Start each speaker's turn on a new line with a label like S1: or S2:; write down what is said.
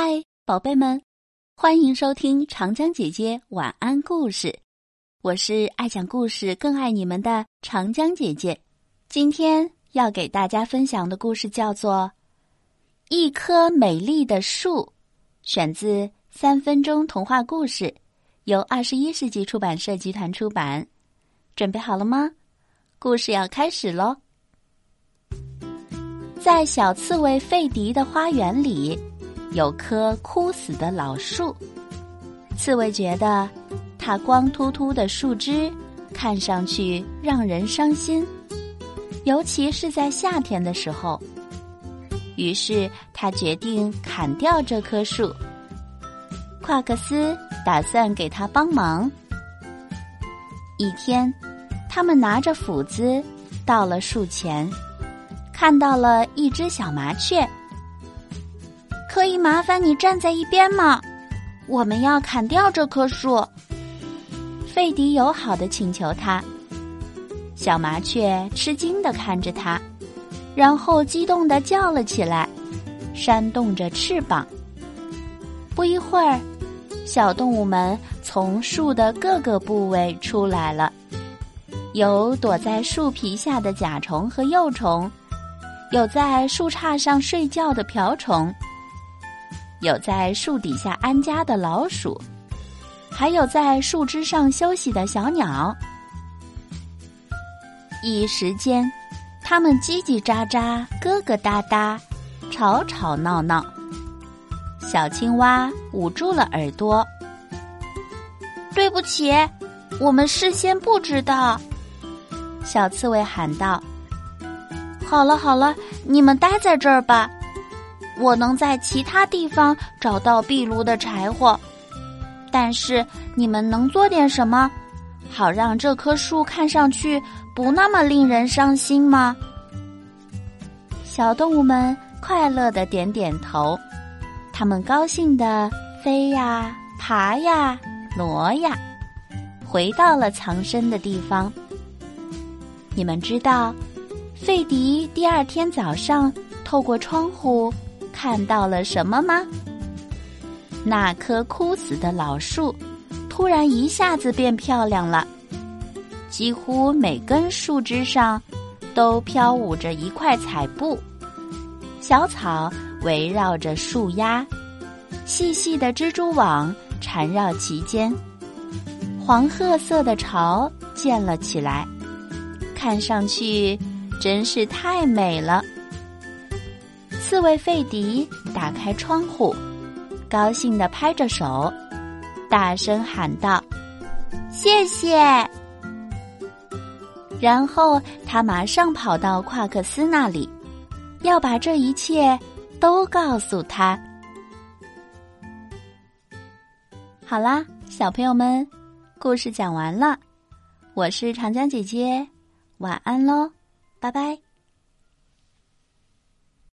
S1: 嗨，宝贝们，欢迎收听长江姐姐晚安故事。我是爱讲故事、更爱你们的长江姐姐。今天要给大家分享的故事叫做《一棵美丽的树》，选自《三分钟童话故事》，由二十一世纪出版社集团出版。准备好了吗？故事要开始喽！在小刺猬费迪的花园里。有棵枯死的老树，刺猬觉得它光秃秃的树枝看上去让人伤心，尤其是在夏天的时候。于是他决定砍掉这棵树。夸克斯打算给他帮忙。一天，他们拿着斧子到了树前，看到了一只小麻雀。可以麻烦你站在一边吗？我们要砍掉这棵树。费迪友好的请求他。小麻雀吃惊的看着他，然后激动的叫了起来，扇动着翅膀。不一会儿，小动物们从树的各个部位出来了，有躲在树皮下的甲虫和幼虫，有在树杈上睡觉的瓢虫。有在树底下安家的老鼠，还有在树枝上休息的小鸟。一时间，它们叽叽喳喳、咯咯哒哒、吵吵闹闹。小青蛙捂住了耳朵。对不起，我们事先不知道。小刺猬喊道：“好了好了，你们待在这儿吧。”我能在其他地方找到壁炉的柴火，但是你们能做点什么，好让这棵树看上去不那么令人伤心吗？小动物们快乐的点点头，它们高兴的飞呀、爬呀、挪呀，回到了藏身的地方。你们知道，费迪第二天早上透过窗户。看到了什么吗？那棵枯死的老树，突然一下子变漂亮了。几乎每根树枝上，都飘舞着一块彩布。小草围绕着树丫，细细的蜘蛛网缠绕其间。黄褐色的巢建了起来，看上去真是太美了。刺猬费迪打开窗户，高兴地拍着手，大声喊道：“谢谢！”然后他马上跑到夸克斯那里，要把这一切都告诉他。好啦，小朋友们，故事讲完了，我是长江姐姐，晚安喽，拜拜。